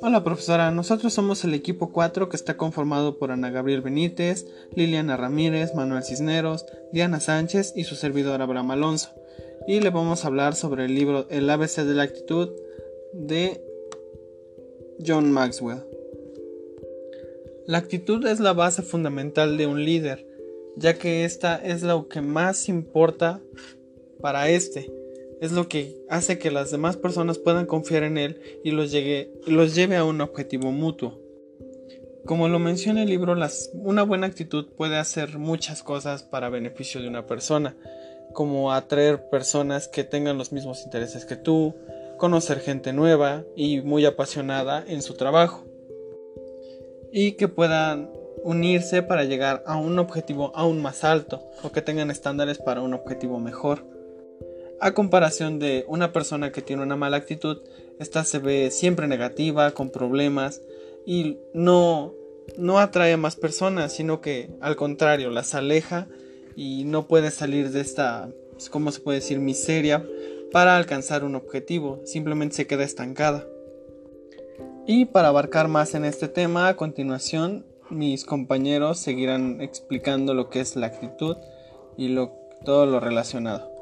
Hola profesora, nosotros somos el equipo 4 que está conformado por Ana Gabriel Benítez, Liliana Ramírez, Manuel Cisneros, Diana Sánchez y su servidor Abraham Alonso. Y le vamos a hablar sobre el libro El ABC de la actitud de John Maxwell. La actitud es la base fundamental de un líder, ya que esta es lo que más importa para este es lo que hace que las demás personas puedan confiar en él y los, los lleve a un objetivo mutuo. Como lo menciona el libro, una buena actitud puede hacer muchas cosas para beneficio de una persona, como atraer personas que tengan los mismos intereses que tú, conocer gente nueva y muy apasionada en su trabajo, y que puedan unirse para llegar a un objetivo aún más alto o que tengan estándares para un objetivo mejor. A comparación de una persona que tiene una mala actitud, esta se ve siempre negativa, con problemas y no, no atrae a más personas, sino que al contrario las aleja y no puede salir de esta, ¿cómo se puede decir?, miseria para alcanzar un objetivo, simplemente se queda estancada. Y para abarcar más en este tema, a continuación mis compañeros seguirán explicando lo que es la actitud y lo, todo lo relacionado.